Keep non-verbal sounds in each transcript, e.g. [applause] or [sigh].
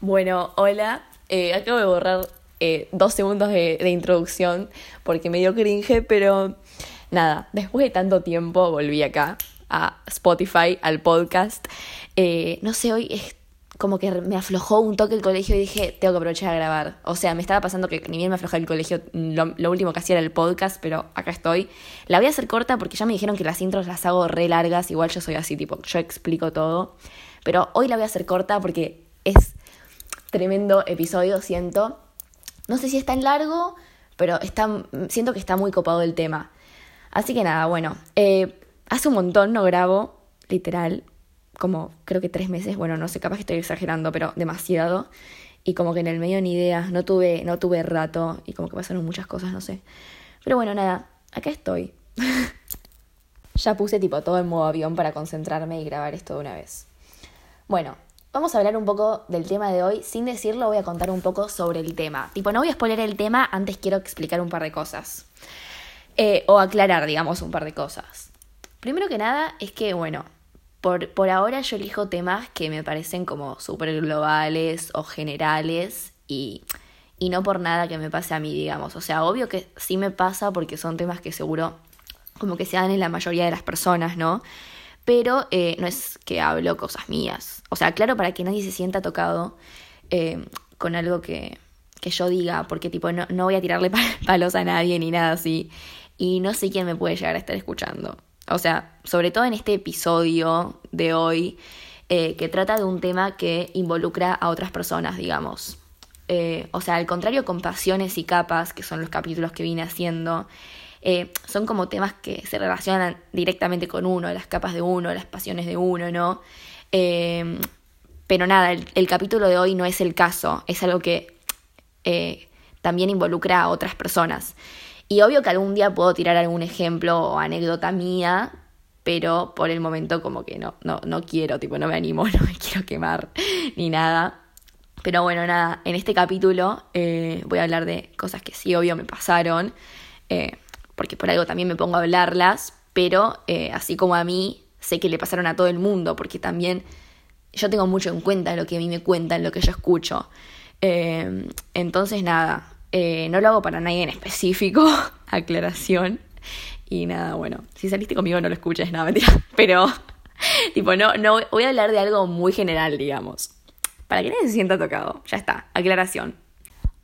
Bueno, hola. Eh, acabo de borrar eh, dos segundos de, introducción porque me dio cringe, pero nada, después de tanto tiempo volví acá a Spotify, al podcast. Eh, no sé, hoy es como que me aflojó un toque el colegio y dije, tengo que aprovechar a grabar. O sea, me estaba pasando que ni bien me aflojaba el colegio, lo, último que hacía era el podcast, pero acá estoy. La voy a hacer corta porque ya me dijeron que las intros las hago re largas, igual yo soy así, tipo, yo explico todo. Pero hoy la voy a hacer corta porque es tremendo episodio, siento. No sé si es tan largo, pero está, siento que está muy copado el tema. Así que nada, bueno, eh, hace un montón no grabo, literal, como creo que tres meses, bueno, no sé, capaz que estoy exagerando, pero demasiado. Y como que en el medio ni idea, no tuve, no tuve rato y como que pasaron muchas cosas, no sé. Pero bueno, nada, acá estoy. [laughs] ya puse tipo todo en modo avión para concentrarme y grabar esto de una vez. Bueno, vamos a hablar un poco del tema de hoy. Sin decirlo, voy a contar un poco sobre el tema. Tipo, no voy a spoiler el tema, antes quiero explicar un par de cosas. Eh, o aclarar, digamos, un par de cosas. Primero que nada, es que, bueno, por, por ahora yo elijo temas que me parecen como súper globales o generales y, y no por nada que me pase a mí, digamos. O sea, obvio que sí me pasa porque son temas que seguro como que se dan en la mayoría de las personas, ¿no? Pero eh, no es que hablo cosas mías. O sea, claro, para que nadie se sienta tocado eh, con algo que, que yo diga, porque tipo no, no voy a tirarle [laughs] palos a nadie ni nada así. Y no sé quién me puede llegar a estar escuchando. O sea, sobre todo en este episodio de hoy, eh, que trata de un tema que involucra a otras personas, digamos. O sea, al contrario con pasiones y capas, que son los capítulos que vine haciendo, eh, son como temas que se relacionan directamente con uno, las capas de uno, las pasiones de uno, ¿no? Eh, pero nada, el, capítulo de hoy no es el caso, es algo que eh, también involucra a otras personas. Y obvio que algún día puedo tirar algún ejemplo o anécdota mía, pero por el momento como que no, no, no quiero, tipo, no me animo, [laughs] no me quiero quemar ni nada. Pero bueno, nada, en este capítulo eh, voy a hablar de cosas que sí, obvio, me pasaron, porque por algo también me pongo a hablarlas, pero eh, así como a mí, sé que le pasaron a todo el mundo, porque también yo tengo mucho en cuenta lo que a mí me cuentan, lo que yo escucho. Eh, entonces, nada, eh, no lo hago para nadie en específico, [laughs] aclaración. Y nada, bueno, si saliste conmigo no lo escuches, nada, mentira. [laughs] Pero, [laughs] tipo, no, no, voy a hablar de algo muy general, digamos. Para que nadie se sienta tocado. Ya está, aclaración.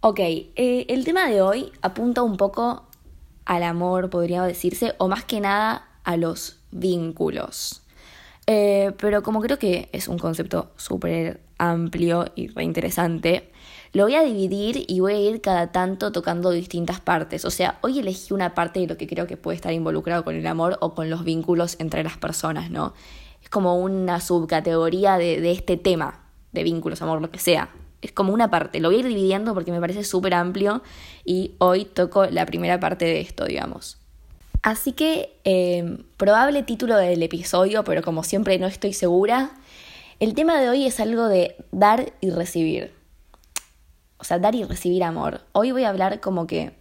Ok, el tema de hoy apunta un poco al amor, podría decirse, o más que nada a los vínculos. Eh, pero como creo que es un concepto súper amplio y reinteresante, lo voy a dividir y voy a ir cada tanto tocando distintas partes. O sea, hoy elegí una parte de lo que creo que puede estar involucrado con el amor o con los vínculos entre las personas, ¿no? Es como una subcategoría de, de este tema, de vínculos, amor, lo que sea. Es como una parte. Lo voy a ir dividiendo porque me parece súper amplio y hoy toco la primera parte de esto, digamos. Así que, eh, probable título del episodio, pero como siempre no estoy segura, el tema de hoy es algo de dar y recibir. O sea, dar y recibir amor. Hoy voy a hablar como que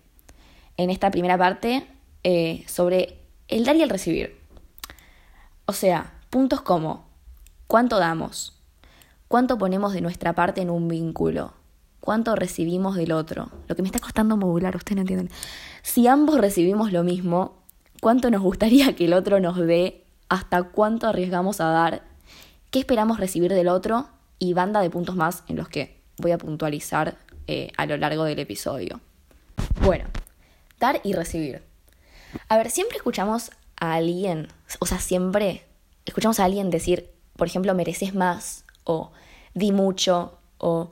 en esta primera parte eh, sobre el dar y el recibir. O sea, puntos como cuánto damos, cuánto ponemos de nuestra parte en un vínculo, cuánto recibimos del otro. Lo que me está costando modular, ustedes no entienden. Si ambos recibimos lo mismo, cuánto nos gustaría que el otro nos dé, hasta cuánto arriesgamos a dar, qué esperamos recibir del otro y banda de puntos más en los que voy a puntualizar eh, a lo largo del episodio. Bueno, dar y recibir. A ver, siempre escuchamos a alguien, o sea, siempre escuchamos a alguien decir, por ejemplo, mereces más, o di mucho, o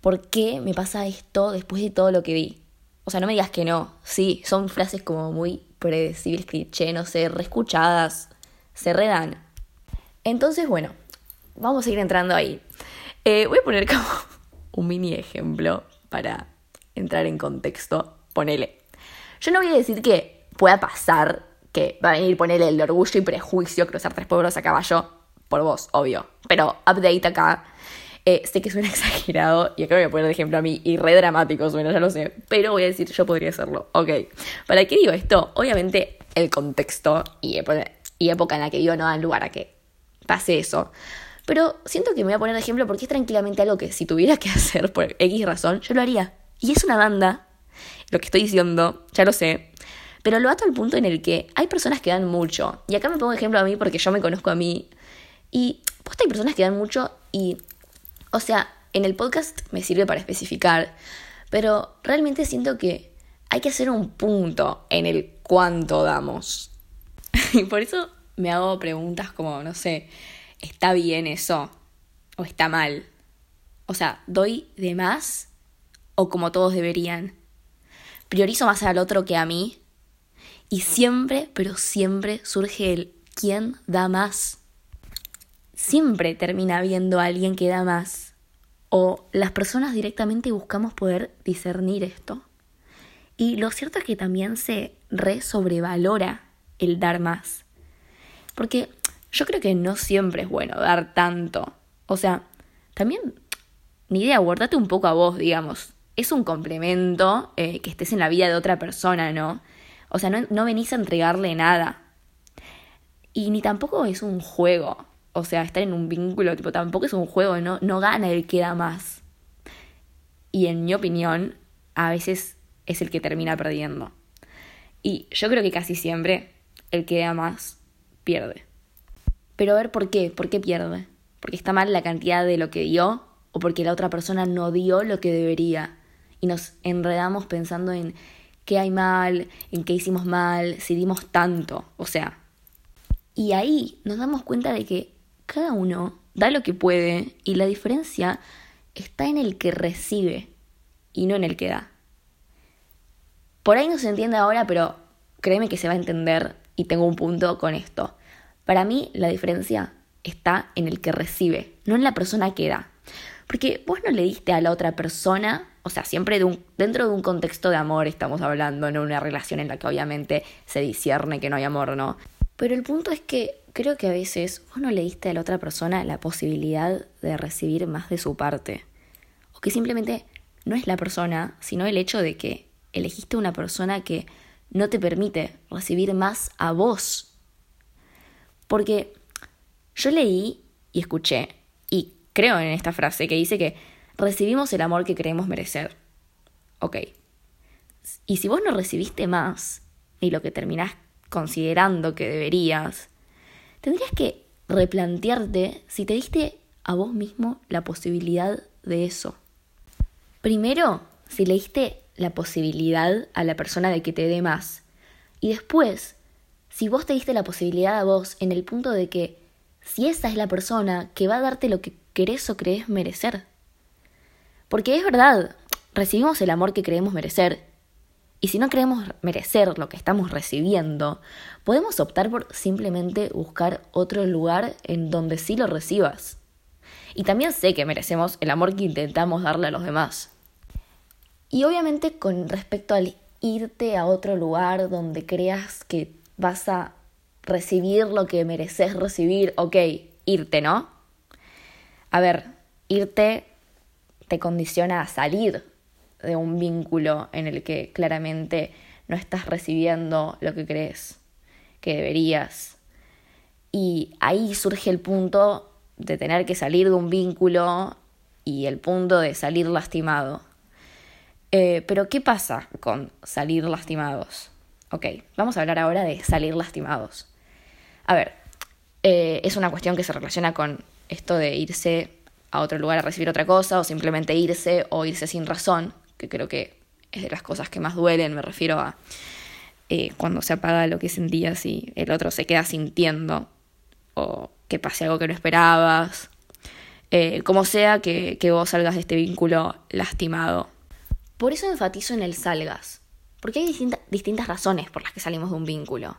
¿por qué me pasa esto después de todo lo que di? O sea, no me digas que no. Sí, son frases como muy predecibles, cliché, no sé, reescuchadas, se redan. Entonces, bueno, vamos a ir entrando ahí. Eh, voy a poner como [laughs] un mini ejemplo para entrar en contexto. Ponele. Yo no voy a decir que pueda pasar que va a venir ponerle el orgullo y prejuicio, cruzar tres pueblos a caballo, por vos, obvio. Pero update acá. Eh, sé que suena [laughs] exagerado y acá voy a poner de ejemplo a mí y re dramático suena, ya lo sé. Pero voy a decir, yo podría hacerlo. Ok. ¿Para qué digo esto? Obviamente el contexto y, y época en la que vivo no dan lugar a que pase eso. Pero siento que me voy a poner de ejemplo porque es tranquilamente algo que si tuviera que [laughs] hacer por X razón, yo lo haría. Y es una banda, lo que estoy diciendo, ya lo sé, pero lo ato al punto en el que hay personas que dan mucho. Y acá me pongo ejemplo a mí porque yo me conozco a mí. Y pues hay personas que dan mucho y, o sea, en el podcast me sirve para especificar, pero realmente siento que hay que hacer un punto en el cuánto damos. [laughs] y por eso me hago preguntas como, no sé, ¿está bien eso? ¿O está mal? O sea, ¿doy de más? ¿O como todos deberían? ¿Priorizo más al otro que a mí? Y siempre, pero siempre surge el ¿quién da más? Siempre termina viendo a alguien que da más. O las personas directamente buscamos poder discernir esto. Y lo cierto es que también se re sobrevalora el dar más. Porque yo creo que no siempre es bueno dar tanto. O sea, también, ni idea, guardate un poco a vos, digamos. Es un complemento eh, que estés en la vida de otra persona, ¿no? O sea, no, no venís a entregarle nada. Y ni tampoco es un juego. O sea, estar en un vínculo, tipo, tampoco es un juego, no, no gana el que da más. Y en mi opinión, a veces es el que termina perdiendo. Y yo creo que casi siempre el que da más pierde. Pero a ver por qué, por qué pierde. Porque está mal la cantidad de lo que dio o porque la otra persona no dio lo que debería. Y nos enredamos pensando en qué hay mal, en qué hicimos mal, si dimos tanto, o sea. Y ahí nos damos cuenta de que cada uno da lo que puede y la diferencia está en el que recibe y no en el que da. Por ahí no se entiende ahora, pero créeme que se va a entender y tengo un punto con esto. Para mí la diferencia está en el que recibe, no en la persona que da. Porque vos no le diste a la otra persona o sea, siempre dentro de un contexto de amor estamos hablando, no una relación en la que obviamente se discierne que no hay amor, ¿no? Pero el punto es que creo que a veces vos no le diste a la otra persona la posibilidad de recibir más de su parte. O que simplemente no es la persona, sino el hecho de que elegiste una persona que no te permite recibir más a vos. Porque yo leí y escuché, y creo en esta frase que dice que recibimos el amor que creemos merecer. Ok. Y si vos no recibiste más, y lo que terminás considerando que deberías, tendrías que replantearte si te diste a vos mismo la posibilidad de eso. Primero, si le diste la posibilidad a la persona de que te dé más. Y después, si vos te diste la posibilidad a vos en el punto de que si esa es la persona que va a darte lo que querés o crees merecer. Porque es verdad, recibimos el amor que creemos merecer. Y si no creemos merecer lo que estamos recibiendo, podemos optar por simplemente buscar otro lugar en donde sí lo recibas. Y también sé que merecemos el amor que intentamos darle a los demás. Y obviamente con respecto al irte a otro lugar donde creas que vas a recibir lo que mereces recibir, ok, irte, ¿no? A ver, irte te condiciona a salir de un vínculo en el que claramente no estás recibiendo lo que crees que deberías. Y ahí surge el punto de tener que salir de un vínculo y el punto de salir lastimado. Eh, pero ¿qué pasa con salir lastimados? Ok, vamos a hablar ahora de salir lastimados. A ver, eh, es una cuestión que se relaciona con esto de irse a otro lugar a recibir otra cosa o simplemente irse o irse sin razón, que creo que es de las cosas que más duelen, me refiero a eh, cuando se apaga lo que sentías y el otro se queda sintiendo o que pase algo que no esperabas, eh, como sea que, que vos salgas de este vínculo lastimado. Por eso enfatizo en el salgas, porque hay distintas razones por las que salimos de un vínculo.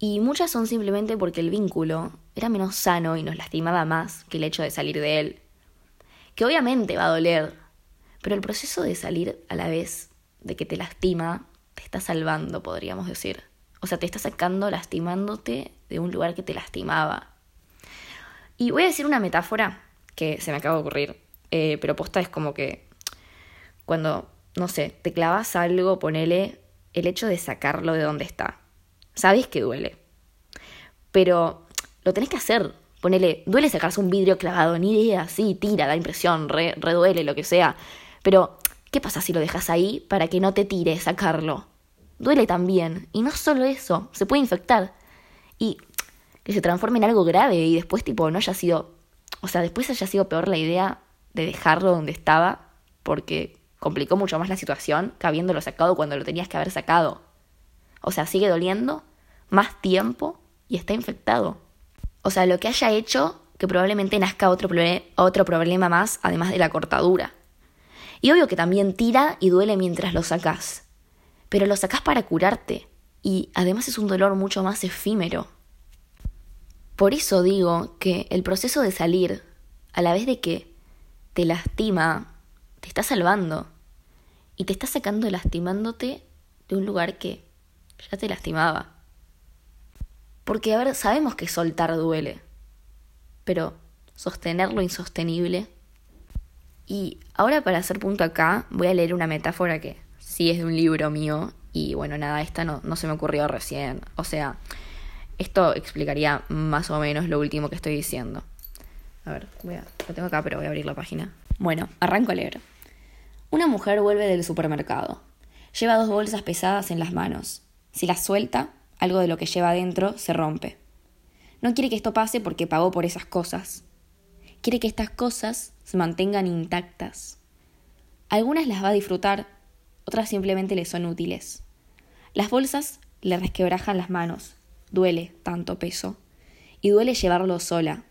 Y muchas son simplemente porque el vínculo era menos sano y nos lastimaba más que el hecho de salir de él. Que obviamente va a doler, pero el proceso de salir a la vez de que te lastima, te está salvando, podríamos decir. O sea, te está sacando lastimándote de un lugar que te lastimaba. Y voy a decir una metáfora que se me acaba de ocurrir, eh, pero posta es como que cuando, no sé, te clavas algo, ponele el hecho de sacarlo de donde está Sabes que duele. Pero lo tenés que hacer, Ponele, duele sacarse un vidrio clavado, ni idea, sí, tira, da impresión, re, reduele, lo que sea. Pero, ¿qué pasa si lo dejas ahí para que no te tire sacarlo? Duele también. Y no solo eso, se puede infectar. Y que se transforme en algo grave y después, tipo, no haya sido. O sea, después haya sido peor la idea de dejarlo donde estaba, porque complicó mucho más la situación que habiéndolo sacado cuando lo tenías que haber sacado. O sea, sigue doliendo más tiempo y está infectado. O sea, lo que haya hecho que probablemente nazca otro, otro problema más, además de la cortadura. Y obvio que también tira y duele mientras lo sacas. Pero lo sacas para curarte. Y además es un dolor mucho más efímero. Por eso digo que el proceso de salir, a la vez de que te lastima, te está salvando. Y te está sacando lastimándote de un lugar que ya te lastimaba. Porque, a ver, sabemos que soltar duele, pero sostener lo insostenible. Y ahora para hacer punto acá, voy a leer una metáfora que sí es de un libro mío y bueno, nada, esta no, no se me ocurrió recién. O sea, esto explicaría más o menos lo último que estoy diciendo. A ver, voy a, lo tengo acá, pero voy a abrir la página. Bueno, arranco a leer. Una mujer vuelve del supermercado. Lleva dos bolsas pesadas en las manos. Si las suelta, algo de lo que lleva adentro se rompe. No quiere que esto pase porque pagó por esas cosas. Quiere que estas cosas se mantengan intactas. Algunas las va a disfrutar, otras simplemente le son útiles. Las bolsas le resquebrajan las manos, duele tanto peso, y duele llevarlo sola.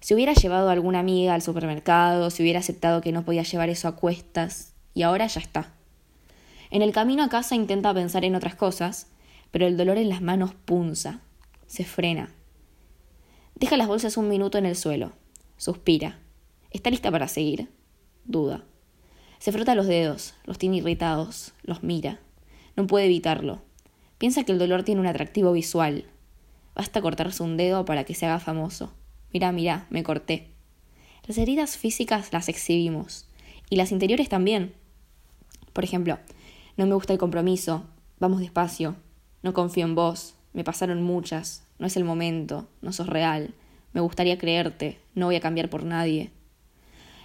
Si hubiera llevado a alguna amiga al supermercado, si hubiera aceptado que no podía llevar eso a cuestas, y ahora ya está. En el camino a casa intenta pensar en otras cosas, pero el dolor en las manos punza, se frena. Deja las bolsas un minuto en el suelo, suspira. ¿Está lista para seguir? Duda. Se frota los dedos, los tiene irritados, los mira. No puede evitarlo. Piensa que el dolor tiene un atractivo visual. Basta cortarse un dedo para que se haga famoso. Mira, mira, me corté. Las heridas físicas las exhibimos, y las interiores también. Por ejemplo, no me gusta el compromiso, vamos despacio, no confío en vos, me pasaron muchas, no es el momento, no sos real, me gustaría creerte, no voy a cambiar por nadie.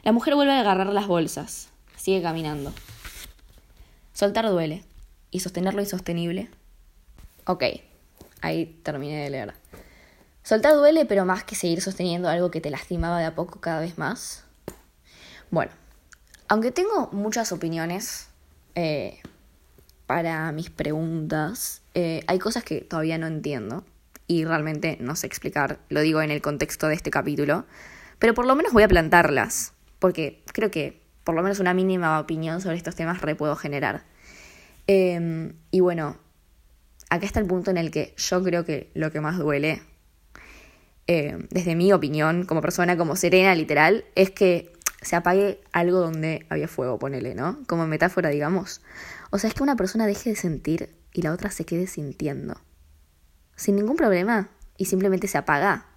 La mujer vuelve a agarrar las bolsas, sigue caminando. Soltar duele, y sostener lo insostenible. Ok, ahí terminé de leer. Soltar duele, pero más que seguir sosteniendo algo que te lastimaba de a poco cada vez más. Bueno, aunque tengo muchas opiniones eh, para mis preguntas, eh, hay cosas que todavía no entiendo y realmente no sé explicar, lo digo en el contexto de este capítulo, pero por lo menos voy a plantarlas, porque creo que por lo menos una mínima opinión sobre estos temas re puedo generar. Em, y bueno, acá está el punto en el que yo creo que lo que más duele, em, desde mi opinión, como persona, como serena literal, es que se apague algo donde había fuego, ponele, ¿no? Como metáfora, digamos. O sea, es que una persona deje de sentir y la otra se quede sintiendo. Sin ningún problema y simplemente se apaga.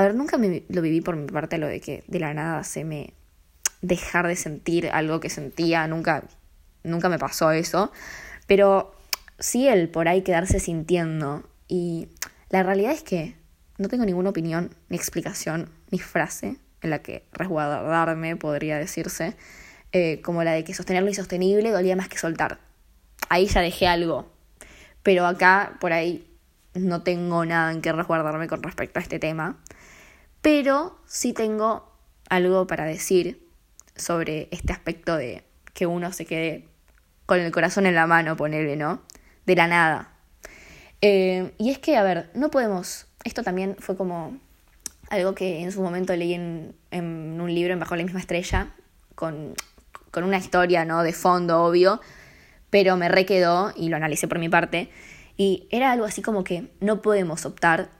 A ver, nunca me, lo viví por mi parte lo de que de la nada se me dejar de sentir algo que sentía, nunca nunca me pasó eso, pero sí el por ahí quedarse sintiendo. Y la realidad es que no tengo ninguna opinión, ni explicación, ni frase en la que resguardarme, podría decirse, eh, como la de que sostener lo insostenible dolía más que soltar. Ahí ya dejé algo, pero acá por ahí no tengo nada en que resguardarme con respecto a este tema, pero sí tengo algo para decir sobre este aspecto de que uno se quede con el corazón en la mano, ponerle, ¿no? De la nada. Eh, y es que, a ver, no podemos, esto también fue como algo que en su momento leí en, en un libro en Bajo la misma estrella, con con una historia, ¿no? De fondo, obvio, pero me requedó y lo analicé por mi parte. Y era algo así como que no podemos optar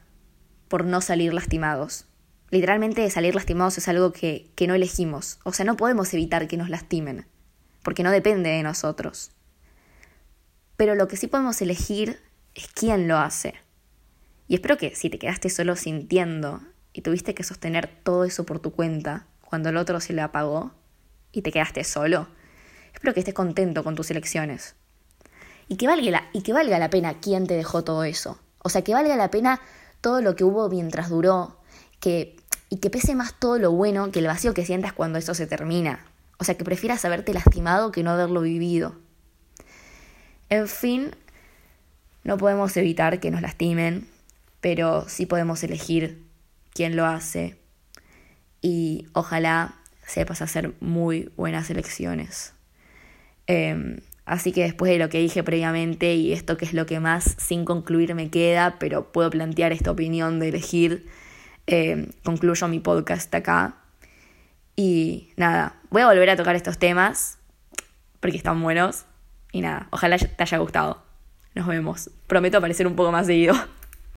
por no salir lastimados. Literalmente salir lastimados es algo que, que no elegimos. O sea, no podemos evitar que nos lastimen, porque no depende de nosotros. Pero lo que sí podemos elegir es quién lo hace. Y espero que si te quedaste solo sintiendo y tuviste que sostener todo eso por tu cuenta cuando el otro se le apagó, y te quedaste solo. Espero que estés contento con tus elecciones. Y que, valga la, y que valga la pena quién te dejó todo eso. O sea, que valga la pena todo lo que hubo mientras duró que, y que pese más todo lo bueno que el vacío que sientas cuando eso se termina. O sea, que prefieras haberte lastimado que no haberlo vivido. En fin, no podemos evitar que nos lastimen, pero sí podemos elegir quién lo hace y ojalá sepas hacer muy buenas elecciones. Em, así que después de lo que dije previamente y esto que es lo que más sin concluir me queda, pero puedo plantear esta opinión de elegir, em, concluyo mi podcast acá. Y nada, voy a volver a tocar estos temas porque están buenos. Y nada, ojalá te haya gustado. Nos vemos. Prometo aparecer un poco más seguido.